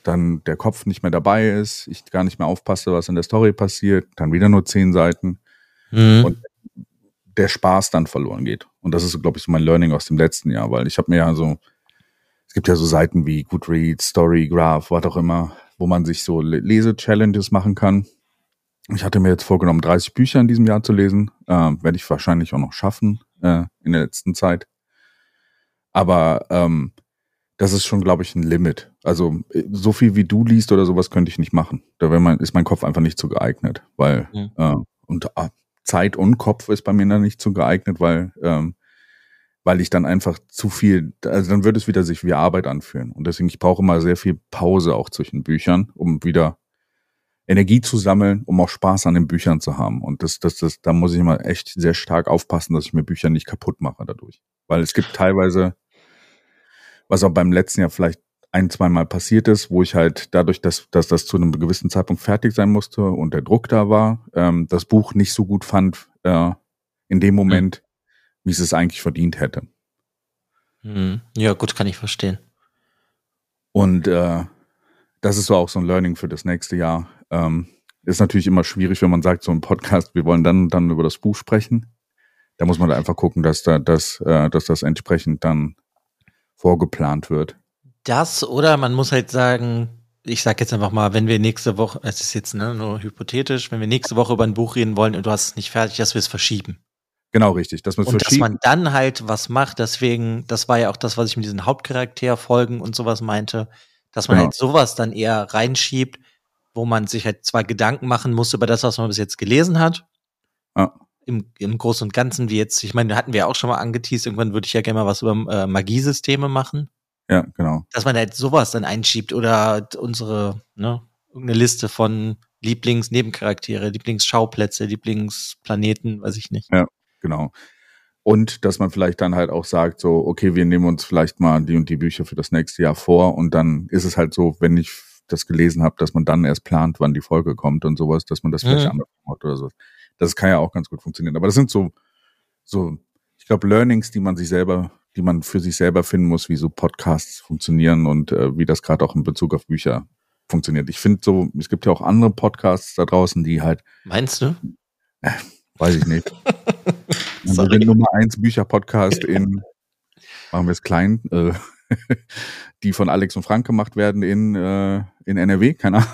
dann der Kopf nicht mehr dabei ist, ich gar nicht mehr aufpasse, was in der Story passiert, dann wieder nur zehn Seiten mhm. und der Spaß dann verloren geht. Und das ist, glaube ich, so mein Learning aus dem letzten Jahr, weil ich habe mir ja so, es gibt ja so Seiten wie Goodreads, Storygraph, was auch immer, wo man sich so Lese-Challenges machen kann. Ich hatte mir jetzt vorgenommen, 30 Bücher in diesem Jahr zu lesen. Äh, Werde ich wahrscheinlich auch noch schaffen äh, in der letzten Zeit. Aber ähm, das ist schon, glaube ich, ein Limit. Also äh, so viel wie du liest oder sowas könnte ich nicht machen. Da mein, ist mein Kopf einfach nicht so geeignet, weil mhm. äh, und äh, Zeit und Kopf ist bei mir dann nicht so geeignet, weil ähm, weil ich dann einfach zu viel, also dann würde es wieder sich wie Arbeit anfühlen. Und deswegen, ich brauche immer sehr viel Pause auch zwischen Büchern, um wieder Energie zu sammeln, um auch Spaß an den Büchern zu haben. Und das, das, das, da muss ich immer echt sehr stark aufpassen, dass ich mir Bücher nicht kaputt mache dadurch. Weil es gibt teilweise was auch beim letzten Jahr vielleicht ein, zweimal passiert ist, wo ich halt dadurch, dass, dass das zu einem gewissen Zeitpunkt fertig sein musste und der Druck da war, ähm, das Buch nicht so gut fand äh, in dem Moment, mhm. wie es es eigentlich verdient hätte. Mhm. Ja, gut, kann ich verstehen. Und äh, das ist so auch so ein Learning für das nächste Jahr. Ähm, ist natürlich immer schwierig, wenn man sagt, so ein Podcast, wir wollen dann, dann über das Buch sprechen. Da muss man da einfach gucken, dass da, dass, äh, dass das entsprechend dann vorgeplant wird. Das oder man muss halt sagen, ich sag jetzt einfach mal, wenn wir nächste Woche, es ist jetzt ne, nur hypothetisch, wenn wir nächste Woche über ein Buch reden wollen und du hast es nicht fertig, dass wir es verschieben. Genau, richtig. Dass und dass man dann halt was macht, deswegen, das war ja auch das, was ich mit diesen Hauptcharakterfolgen und sowas meinte, dass man genau. halt sowas dann eher reinschiebt, wo man sich halt zwar Gedanken machen muss über das, was man bis jetzt gelesen hat, ja im, im Großen und Ganzen, wie jetzt, ich meine, hatten wir auch schon mal angeteased, irgendwann würde ich ja gerne mal was über äh, Magiesysteme machen. Ja, genau. Dass man halt sowas dann einschiebt oder unsere, ne, irgendeine Liste von Lieblingsnebencharaktere, Lieblingsschauplätze, Lieblingsplaneten, weiß ich nicht. Ja, genau. Und dass man vielleicht dann halt auch sagt, so, okay, wir nehmen uns vielleicht mal die und die Bücher für das nächste Jahr vor und dann ist es halt so, wenn ich das gelesen habe, dass man dann erst plant, wann die Folge kommt und sowas, dass man das vielleicht mhm. anders macht oder so. Das kann ja auch ganz gut funktionieren. Aber das sind so, so, ich glaube, Learnings, die man sich selber, die man für sich selber finden muss, wie so Podcasts funktionieren und äh, wie das gerade auch in Bezug auf Bücher funktioniert. Ich finde so, es gibt ja auch andere Podcasts da draußen, die halt. Meinst du? Äh, weiß ich nicht. Wir sind Nummer eins Bücher-Podcast in, machen wir es klein, äh, die von Alex und Frank gemacht werden in, äh, in NRW, keine Ahnung.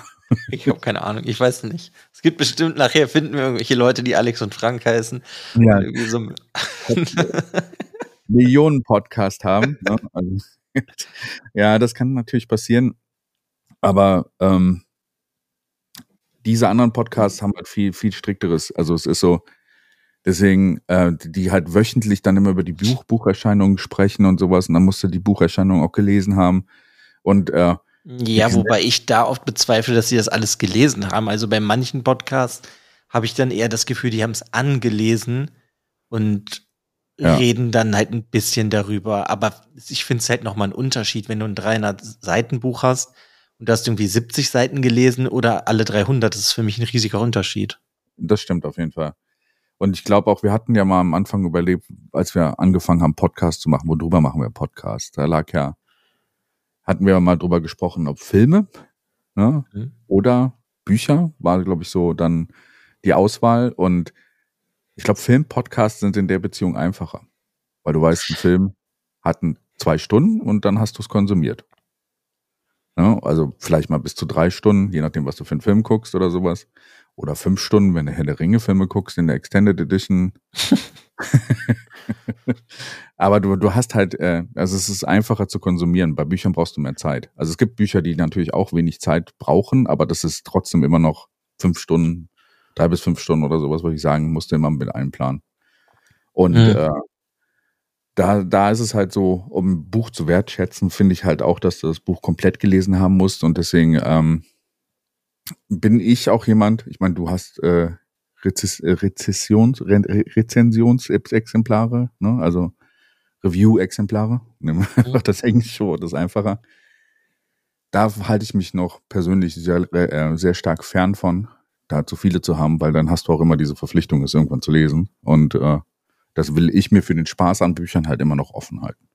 Ich habe keine Ahnung, ich weiß nicht. Es gibt bestimmt, nachher finden wir irgendwelche Leute, die Alex und Frank heißen. Ja. So Millionen Podcast haben. Ne? Also, ja, das kann natürlich passieren. Aber ähm, diese anderen Podcasts haben halt viel, viel strikteres. Also es ist so, deswegen, äh, die halt wöchentlich dann immer über die Buch Bucherscheinungen sprechen und sowas. Und dann musst du die Bucherscheinung auch gelesen haben. Und äh, ja, wobei ich da oft bezweifle, dass sie das alles gelesen haben. Also bei manchen Podcasts habe ich dann eher das Gefühl, die haben es angelesen und ja. reden dann halt ein bisschen darüber. Aber ich finde es halt nochmal ein Unterschied, wenn du ein 300 Seiten Buch hast und du hast irgendwie 70 Seiten gelesen oder alle 300. Das ist für mich ein riesiger Unterschied. Das stimmt auf jeden Fall. Und ich glaube auch, wir hatten ja mal am Anfang überlebt, als wir angefangen haben, Podcast zu machen, worüber machen wir Podcast? Da lag ja, hatten wir mal drüber gesprochen, ob Filme ne, mhm. oder Bücher, war, glaube ich, so dann die Auswahl. Und ich glaube, Film-Podcasts sind in der Beziehung einfacher. Weil du weißt, ein Film hat zwei Stunden und dann hast du es konsumiert. Ja, also vielleicht mal bis zu drei Stunden, je nachdem, was du für einen Film guckst oder sowas. Oder fünf Stunden, wenn du Herr der Ringe-Filme guckst in der Extended Edition. Aber du, du hast halt, äh, also es ist einfacher zu konsumieren. Bei Büchern brauchst du mehr Zeit. Also es gibt Bücher, die natürlich auch wenig Zeit brauchen, aber das ist trotzdem immer noch fünf Stunden, drei bis fünf Stunden oder sowas, würde ich sagen, musst du immer mit einplanen. Und mhm. äh, da, da ist es halt so, um ein Buch zu wertschätzen, finde ich halt auch, dass du das Buch komplett gelesen haben musst. Und deswegen ähm, bin ich auch jemand, ich meine, du hast äh, Rezess Rezessions, Re Rezensionsexemplare, ne? also Review-Exemplare. Nimm einfach das englische Wort, das ist einfacher. Da halte ich mich noch persönlich sehr, äh, sehr stark fern von, da zu viele zu haben, weil dann hast du auch immer diese Verpflichtung, es irgendwann zu lesen. Und äh, das will ich mir für den Spaß an Büchern halt immer noch offen halten.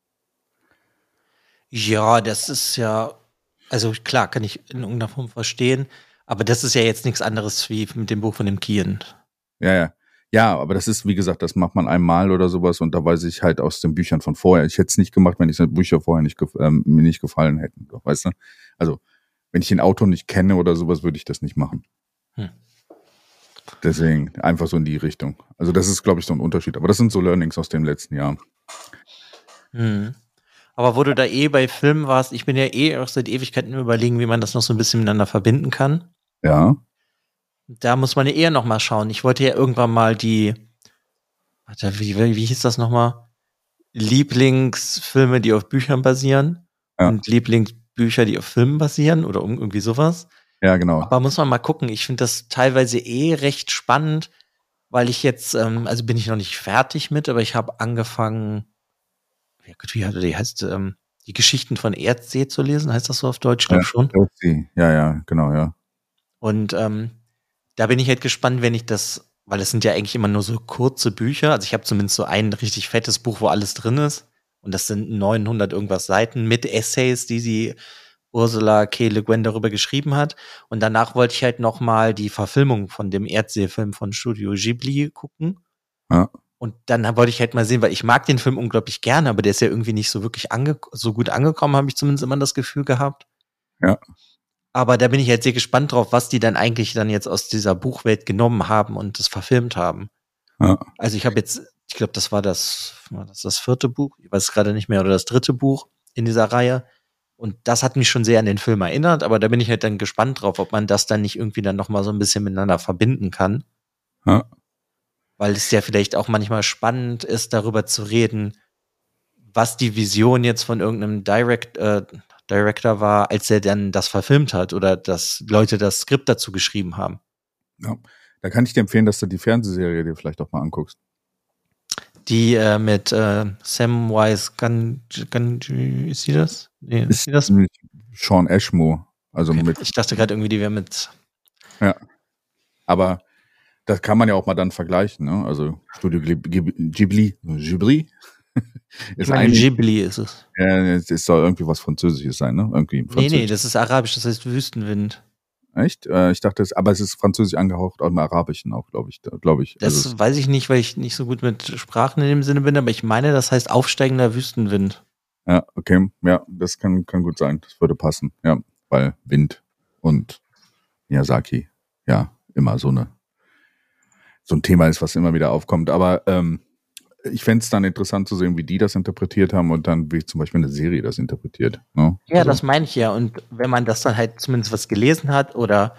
Ja, das ist ja, also klar, kann ich in irgendeiner Form verstehen, aber das ist ja jetzt nichts anderes wie mit dem Buch von dem Kien. Ja, ja. Ja, aber das ist, wie gesagt, das macht man einmal oder sowas und da weiß ich halt aus den Büchern von vorher. Ich hätte es nicht gemacht, wenn ich die Bücher vorher nicht, ähm, mir nicht gefallen hätten. Weißt du? Also, wenn ich den Autor nicht kenne oder sowas, würde ich das nicht machen. Hm. Deswegen einfach so in die Richtung. Also das ist, glaube ich, so ein Unterschied. Aber das sind so Learnings aus dem letzten Jahr. Hm. Aber wo du da eh bei Filmen warst, ich bin ja eh auch seit Ewigkeiten überlegen, wie man das noch so ein bisschen miteinander verbinden kann. Ja. Da muss man ja eher noch mal schauen. Ich wollte ja irgendwann mal die, warte, wie, wie hieß das noch mal? Lieblingsfilme, die auf Büchern basieren ja. und Lieblingsbücher, die auf Filmen basieren oder irgendwie sowas. Ja, genau. Aber muss man mal gucken. Ich finde das teilweise eh recht spannend, weil ich jetzt, ähm, also bin ich noch nicht fertig mit, aber ich habe angefangen, wie, wie die heißt, ähm, die Geschichten von Erdsee zu lesen. Heißt das so auf Deutsch, glaube ja, schon? Erdsee. Ja, ja, genau, ja. Und ähm, da bin ich halt gespannt, wenn ich das, weil es sind ja eigentlich immer nur so kurze Bücher. Also ich habe zumindest so ein richtig fettes Buch, wo alles drin ist. Und das sind 900 irgendwas Seiten mit Essays, die sie Ursula K. Le Guin darüber geschrieben hat. Und danach wollte ich halt noch mal die Verfilmung von dem Erdsee-Film von Studio Ghibli gucken. Ja. Und dann wollte ich halt mal sehen, weil ich mag den Film unglaublich gerne, aber der ist ja irgendwie nicht so wirklich ange so gut angekommen, habe ich zumindest immer das Gefühl gehabt. Ja. Aber da bin ich halt sehr gespannt drauf, was die dann eigentlich dann jetzt aus dieser Buchwelt genommen haben und das verfilmt haben. Ja. Also ich habe jetzt, ich glaube, das war das, war das das vierte Buch, ich weiß gerade nicht mehr, oder das dritte Buch in dieser Reihe. Und das hat mich schon sehr an den Film erinnert, aber da bin ich halt dann gespannt drauf, ob man das dann nicht irgendwie dann nochmal so ein bisschen miteinander verbinden kann. Ja. Weil es ja vielleicht auch manchmal spannend ist, darüber zu reden, was die Vision jetzt von irgendeinem Direct, äh, Director war, als er dann das verfilmt hat oder dass Leute das Skript dazu geschrieben haben. Ja, da kann ich dir empfehlen, dass du die Fernsehserie dir vielleicht auch mal anguckst. Die äh, mit äh, Samwise Gamgee, ist sie das? Nee, ist, sie das? Sean Ashmore. Also okay. mit. Ich dachte gerade irgendwie, die wäre mit. Ja. Aber das kann man ja auch mal dann vergleichen, ne? Also Studio Ghibli, Ghibli ist meine, Ghibli ist es. Ja, es soll irgendwie was Französisches sein, ne? Irgendwie nee, nee, das ist Arabisch, das heißt Wüstenwind. Echt? Äh, ich dachte, es, aber es ist französisch angehaucht, auch im Arabischen auch, glaube ich. Glaube ich. Das also, weiß ich nicht, weil ich nicht so gut mit Sprachen in dem Sinne bin, aber ich meine, das heißt aufsteigender Wüstenwind. Ja, okay. Ja, das kann, kann gut sein. Das würde passen. Ja, weil Wind und Miyazaki ja immer so eine so ein Thema ist, was immer wieder aufkommt. Aber ähm, ich fände es dann interessant zu sehen, wie die das interpretiert haben und dann, wie zum Beispiel eine Serie das interpretiert. Ne? Ja, also. das meine ich ja. Und wenn man das dann halt zumindest was gelesen hat oder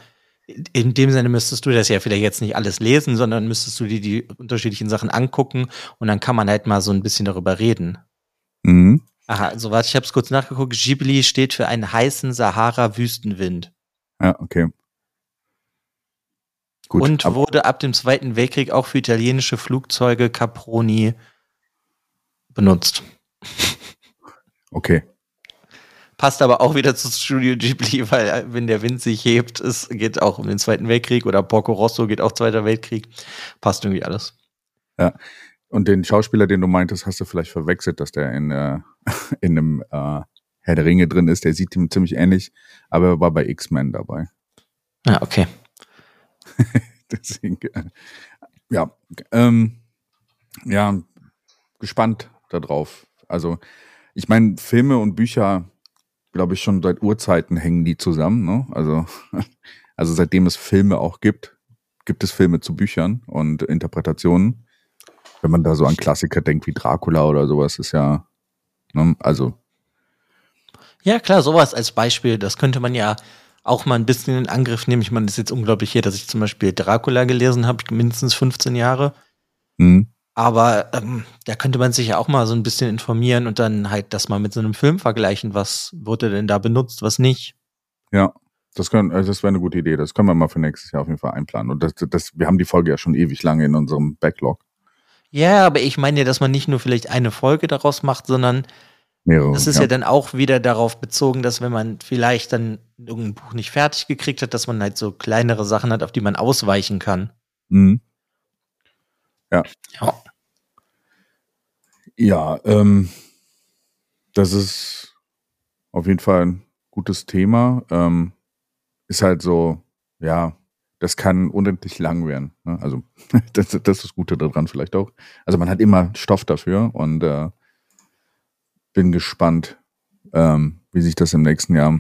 in dem Sinne müsstest du das ja vielleicht jetzt nicht alles lesen, sondern müsstest du dir die unterschiedlichen Sachen angucken und dann kann man halt mal so ein bisschen darüber reden. Mhm. Aha, also warte, ich habe es kurz nachgeguckt. Ghibli steht für einen heißen Sahara-Wüstenwind. Ja, okay. Gut, und wurde ab dem Zweiten Weltkrieg auch für italienische Flugzeuge Caproni benutzt. Okay. Passt aber auch wieder zu Studio Ghibli, weil äh, wenn der Wind sich hebt, es geht auch um den Zweiten Weltkrieg oder Porco Rosso geht auch Zweiter Weltkrieg. Passt irgendwie alles. Ja. Und den Schauspieler, den du meintest, hast du vielleicht verwechselt, dass der in, äh, in einem äh, Herr der Ringe drin ist. Der sieht ihm ziemlich ähnlich, aber er war bei X-Men dabei. Ah, okay. Deswegen, äh, ja, ähm, ja, gespannt darauf. Also, ich meine, Filme und Bücher, glaube ich, schon seit Urzeiten hängen die zusammen. Ne? Also, also seitdem es Filme auch gibt, gibt es Filme zu Büchern und Interpretationen. Wenn man da so an Klassiker denkt wie Dracula oder sowas, ist ja, ne, also. Ja, klar, sowas als Beispiel, das könnte man ja auch mal ein bisschen in Angriff nehmen. Ich meine, das ist jetzt unglaublich hier, dass ich zum Beispiel Dracula gelesen habe, mindestens 15 Jahre. Mhm. Aber ähm, da könnte man sich ja auch mal so ein bisschen informieren und dann halt das mal mit so einem Film vergleichen. Was wurde denn da benutzt, was nicht? Ja, das, können, also das wäre eine gute Idee. Das können wir mal für nächstes Jahr auf jeden Fall einplanen. Und das, das, wir haben die Folge ja schon ewig lange in unserem Backlog. Ja, aber ich meine ja, dass man nicht nur vielleicht eine Folge daraus macht, sondern Mehrere. das ist ja. ja dann auch wieder darauf bezogen, dass wenn man vielleicht dann irgendein Buch nicht fertig gekriegt hat, dass man halt so kleinere Sachen hat, auf die man ausweichen kann. Mhm. Ja. Ja. Ja, ähm, das ist auf jeden Fall ein gutes Thema. Ähm, ist halt so, ja, das kann unendlich lang werden. Ne? Also das, das ist das Gute daran vielleicht auch. Also man hat immer Stoff dafür und äh, bin gespannt, ähm, wie sich das im nächsten Jahr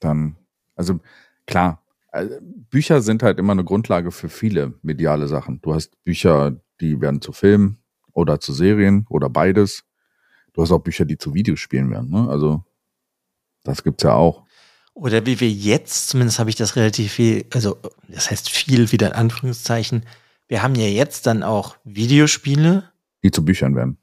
dann, also klar, also Bücher sind halt immer eine Grundlage für viele mediale Sachen. Du hast Bücher, die werden zu Filmen oder zu Serien oder beides. Du hast auch Bücher, die zu Videospielen werden. Ne? Also das gibt's ja auch. Oder wie wir jetzt, zumindest habe ich das relativ viel, also das heißt viel wieder in Anführungszeichen, wir haben ja jetzt dann auch Videospiele. Die zu Büchern werden.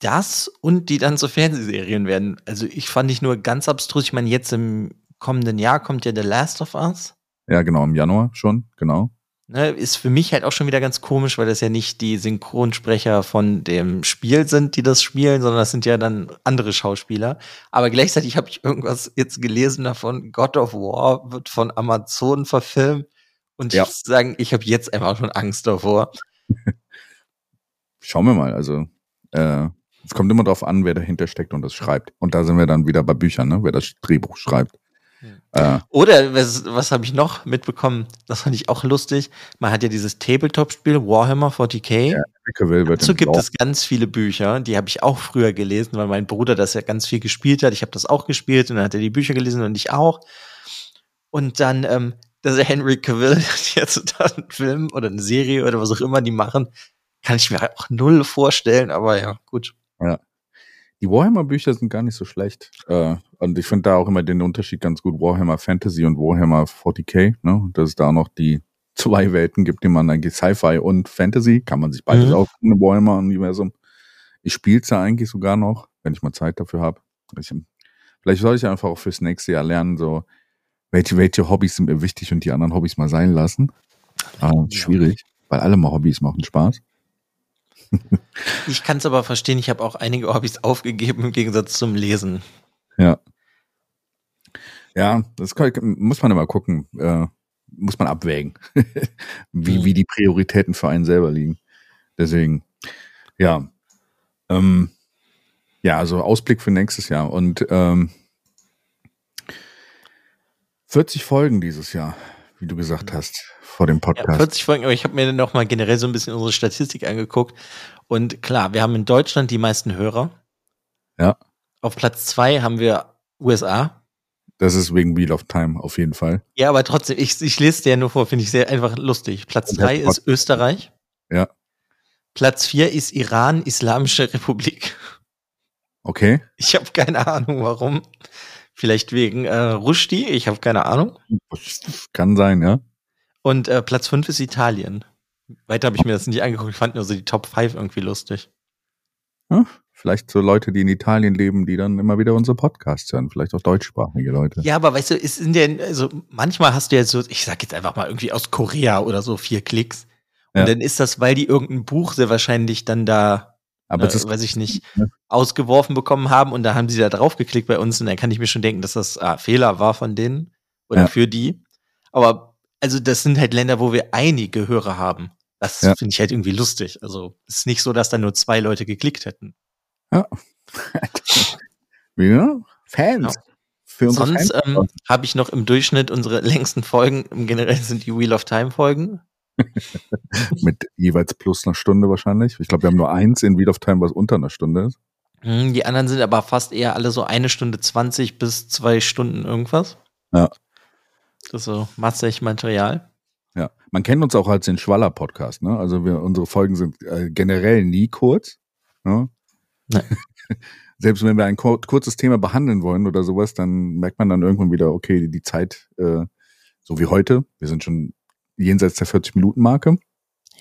Das und die dann zu Fernsehserien werden. Also ich fand nicht nur ganz abstrus, ich meine, jetzt im kommenden Jahr kommt ja The Last of Us. Ja, genau, im Januar schon, genau. Ne, ist für mich halt auch schon wieder ganz komisch, weil das ja nicht die Synchronsprecher von dem Spiel sind, die das spielen, sondern das sind ja dann andere Schauspieler. Aber gleichzeitig habe ich irgendwas jetzt gelesen davon, God of War wird von Amazon verfilmt. Und Ja. ich muss sagen, ich habe jetzt einfach schon Angst davor. Schauen wir mal. Also äh, es kommt immer darauf an, wer dahinter steckt und das schreibt. Und da sind wir dann wieder bei Büchern, ne? wer das Drehbuch schreibt. Äh, Oder was, was habe ich noch mitbekommen? Das fand ich auch lustig. Man hat ja dieses Tabletop-Spiel Warhammer 40k. Ja, Dazu gibt Blau- es ganz viele Bücher, die habe ich auch früher gelesen, weil mein Bruder das ja ganz viel gespielt hat. Ich habe das auch gespielt und dann hat er die Bücher gelesen und ich auch. Und dann, ähm, dass Henry Cavill jetzt da einen Film oder eine Serie oder was auch immer die machen, kann ich mir auch null vorstellen, aber ja, gut. Die Warhammer-Bücher sind gar nicht so schlecht. Äh, und ich finde da auch immer den Unterschied ganz gut. Warhammer Fantasy und Warhammer 40k, ne? Dass es da noch die zwei Welten gibt, die man eigentlich Sci-Fi und Fantasy, kann man sich beides Mhm. auch im Warhammer-Universum. Ich spiele es ja eigentlich sogar noch, wenn ich mal Zeit dafür habe. Vielleicht soll ich einfach auch fürs nächste Jahr lernen, so welche, welche Hobbys sind mir wichtig und die anderen Hobbys mal sein lassen. Ja. schwierig, weil alle mal Hobbys machen Spaß. Ich kann es aber verstehen, ich habe auch einige Hobbys aufgegeben im Gegensatz zum Lesen. Ja. Ja, das kann, muss man immer gucken, äh, muss man abwägen, wie, Mhm. wie die Prioritäten für einen selber liegen. Deswegen, ja. Ähm, ja, also Ausblick für nächstes Jahr und ähm, 40 Folgen dieses Jahr, wie du gesagt hast, vor dem Ja, Podcast. 40 Folgen, aber ich habe mir noch mal generell so ein bisschen unsere Statistik angeguckt. Und klar, wir haben in Deutschland die meisten Hörer. Ja. Auf Platz zwei haben wir USA. Das ist wegen Wheel of Time auf jeden Fall. Ja, aber trotzdem, ich, ich lese dir ja nur vor, finde ich sehr einfach lustig. Platz drei ist Österreich. Ja. Platz vier ist Iran, Islamische Republik. Okay. Ich habe keine Ahnung warum. Vielleicht wegen äh, Rushdie, ich habe keine Ahnung. Kann sein, ja. Und äh, Platz fünf ist Italien. Weiter habe ich mir das nicht angeguckt, ich fand nur so die Top 5 irgendwie lustig. Ja, vielleicht so Leute, die in Italien leben, die dann immer wieder unsere Podcasts hören. Vielleicht auch deutschsprachige Leute. Ja, aber weißt du, es sind ja, also manchmal hast du ja so, ich sag jetzt einfach mal irgendwie aus Korea oder so vier Klicks. Und Ja. dann ist das, weil die irgendein Buch sehr wahrscheinlich dann da, Aber es ist, weiß ich nicht, Ja. ausgeworfen bekommen haben und da haben sie da drauf geklickt bei uns und dann kann ich mir schon denken, dass das ah, Fehler war von denen oder Ja. für die. Aber also das sind halt Länder, wo wir einige Hörer haben. Das Ja. finde ich halt irgendwie lustig. Also es ist nicht so, dass da nur zwei Leute geklickt hätten. Ja. ja. Fans. Ja. Für Sonst ähm, habe ich noch im Durchschnitt unsere längsten Folgen, im generell sind die Wheel of Time Folgen. Mit jeweils plus einer Stunde wahrscheinlich. Ich glaube, wir haben nur eins in Wheel of Time, was unter einer Stunde ist. Hm, Die anderen sind aber fast eher alle so eine Stunde 20 bis zwei Stunden irgendwas. Ja. Das ist so massig Material. Ja. Man kennt uns auch als den Schwaller-Podcast, ne? Also wir, unsere Folgen sind äh, generell nie kurz. Ne? Nee. Selbst wenn wir ein kur kurzes Thema behandeln wollen oder sowas, dann merkt man dann irgendwann wieder, okay, die, die Zeit, äh, so wie heute, wir sind schon jenseits der 40-Minuten-Marke.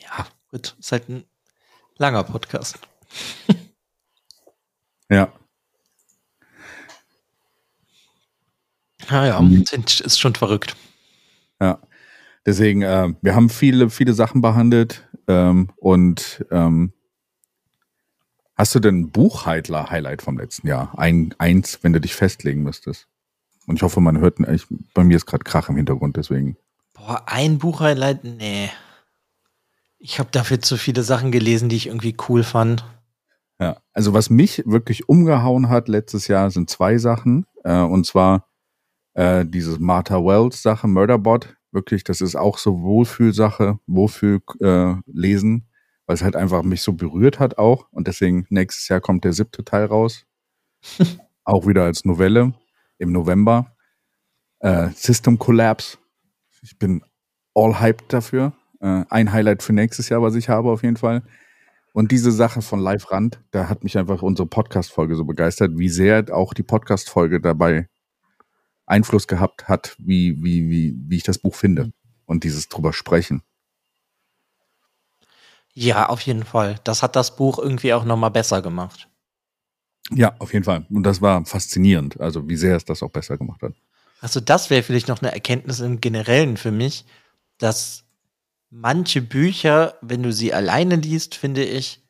Ja, gut. Ist halt ein langer Podcast. Ja. Naja, Mhm. sind, ist schon verrückt. Ja. Deswegen, äh, wir haben viele, viele Sachen behandelt ähm, und ähm, hast du denn ein Buchheitler-Highlight vom letzten Jahr? Ein, eins, wenn du dich festlegen müsstest. Und ich hoffe, man hört, ich, bei mir ist gerade Krach im Hintergrund, deswegen. Boah, ein Buchhighlight? Nee. Ich habe dafür zu viele Sachen gelesen, die ich irgendwie cool fand. Ja, also was mich wirklich umgehauen hat letztes Jahr sind zwei Sachen. Äh, und zwar äh, diese Martha Wells Sache, Murderbot. Wirklich, das ist auch so Wohlfühlsache, Wohlfühl äh, lesen, weil es halt einfach mich so berührt hat auch. Und deswegen nächstes Jahr kommt der siebte Teil raus. auch wieder als Novelle im November. Äh, System Collapse. Ich bin all hyped dafür. Äh, ein Highlight für nächstes Jahr, was ich habe auf jeden Fall. Und diese Sache von Live Rand, da hat mich einfach unsere Podcast-Folge so begeistert, wie sehr auch die Podcast-Folge dabei Einfluss gehabt hat, wie, wie, wie, wie ich das Buch finde. Und dieses drüber sprechen. Ja, auf jeden Fall. Das hat das Buch irgendwie auch noch mal besser gemacht. Ja, auf jeden Fall. Und das war faszinierend, also wie sehr es das auch besser gemacht hat. Also das wäre vielleicht noch eine Erkenntnis im Generellen für mich, dass manche Bücher, wenn du sie alleine liest, finde ich,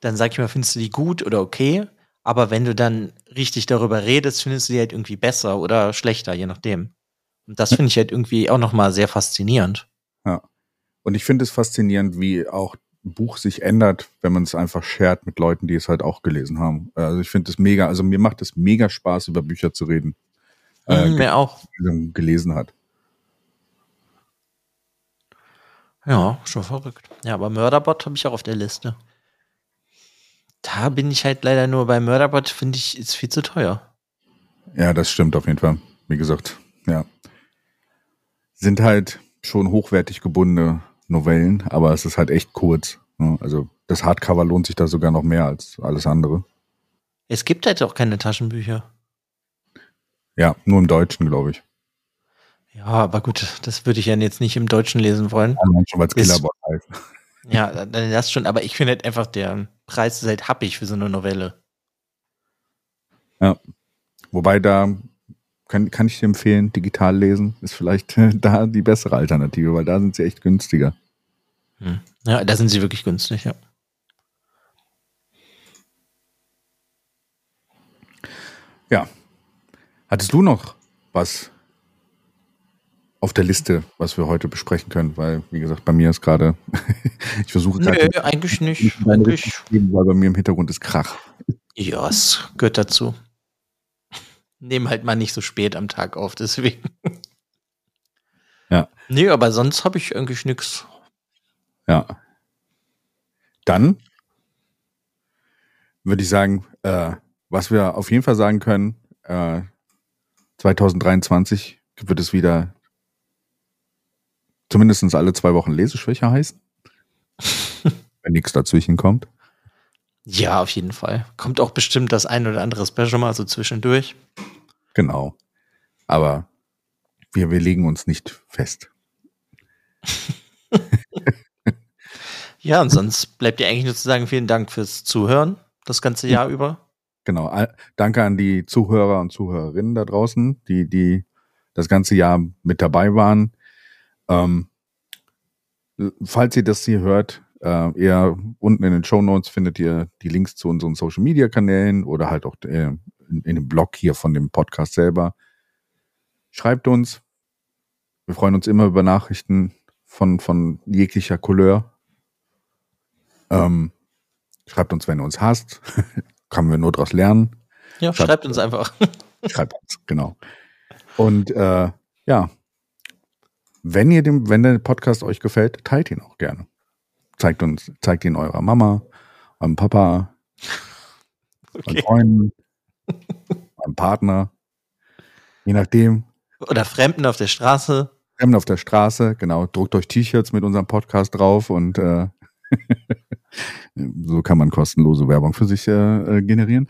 dann sag ich mal, findest du die gut oder okay. Aber wenn du dann richtig darüber redest, findest du die halt irgendwie besser oder schlechter, je nachdem. Und das finde ich halt irgendwie auch noch mal sehr faszinierend. Ja. Und ich finde es faszinierend, wie auch ein Buch sich ändert, wenn man es einfach shared mit Leuten, die es halt auch gelesen haben. Also ich finde es mega, also mir macht es mega Spaß, über Bücher zu reden, äh, Mhm, mir auch. die man gelesen hat. Ja, schon verrückt. Ja, aber Murderbot habe ich auch auf der Liste. Da bin ich halt leider nur bei Murderbot, finde ich, ist viel zu teuer. Ja, das stimmt auf jeden Fall. Wie gesagt, ja. Sind halt schon hochwertig gebundene Novellen, aber es ist halt echt kurz. ne? Also das Hardcover lohnt sich da sogar noch mehr als alles andere. Es gibt halt auch keine Taschenbücher. Ja, nur im Deutschen, glaube ich. Ja, aber gut, das würde ich ja jetzt nicht im Deutschen lesen wollen. Allein schon, weil es Killerbot heißt. Ja, dann das schon, aber ich finde halt einfach, der Preis ist halt happig für so eine Novelle. Wobei da kann, kann ich dir empfehlen, digital lesen ist vielleicht da die bessere Alternative, weil da sind sie echt günstiger. Hm. Ja, da sind sie wirklich günstig, ja. Ja. Hattest du noch was auf der Liste, was wir heute besprechen können? Weil, wie gesagt, bei mir ist gerade, ich versuche gerade, Nö, eigentlich nicht. zu geben, weil bei mir im Hintergrund ist Krach. Ja, es gehört dazu. Nehmen halt mal nicht so spät am Tag auf, deswegen. Ja. Nee, aber sonst habe ich eigentlich nix. Ja. Dann würde ich sagen, äh, was wir auf jeden Fall sagen können, äh, 2023 wird es wieder zumindest alle zwei Wochen Leseschwäche heißen. wenn nichts dazwischen kommt. Ja, auf jeden Fall. Kommt auch bestimmt das ein oder andere Special mal so zwischendurch. Genau. Aber wir, wir legen uns nicht fest. Ja, und sonst bleibt dir eigentlich nur zu sagen, vielen Dank fürs Zuhören das ganze Jahr über. Genau. Danke an die Zuhörer und Zuhörerinnen da draußen, die, die das ganze Jahr mit dabei waren. Ähm, falls ihr das hier hört, äh, ihr unten in den Show Notes findet ihr die Links zu unseren Social Media Kanälen oder halt auch äh, in, in dem Blog hier von dem Podcast selber. Schreibt uns. Wir freuen uns immer über Nachrichten von, von jeglicher Couleur. Ähm, schreibt uns, wenn ihr uns hasst. Können wir nur daraus lernen. Ja, schreibt, schreibt uns einfach. schreibt uns, genau. Und äh, ja, wenn ihr dem, wenn der Podcast euch gefällt, teilt ihn auch gerne. Zeigt uns, zeigt ihn eurer Mama, eurem Papa, okay. euren Freunden, eurem Partner, je nachdem. Oder Fremden auf der Straße. Fremden auf der Straße, genau. Druckt euch T-Shirts mit unserem Podcast drauf und äh, so kann man kostenlose Werbung für sich äh, generieren.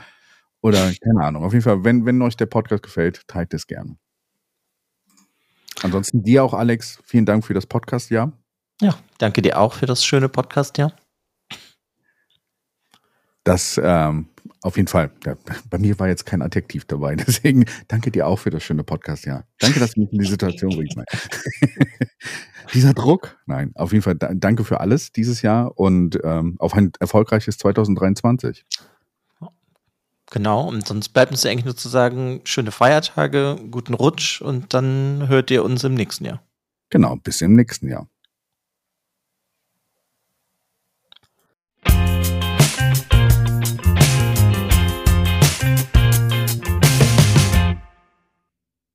Oder keine Ahnung. Auf jeden Fall, wenn, wenn euch der Podcast gefällt, teilt es gerne. Ansonsten dir auch, Alex, vielen Dank für das Podcast-Jahr. Ja, danke dir auch für das schöne Podcast-Jahr. Das ähm, auf jeden Fall. Ja, bei mir war jetzt kein Adjektiv dabei. Deswegen danke dir auch für das schöne Podcast-Jahr. Danke, dass du mich in die Situation bringst. Dieser Druck. Nein, auf jeden Fall danke für alles dieses Jahr und ähm, auf ein erfolgreiches 2023. Genau, und sonst bleibt uns eigentlich nur zu sagen, schöne Feiertage, guten Rutsch und dann hört ihr uns im nächsten Jahr. Genau, bis im nächsten Jahr.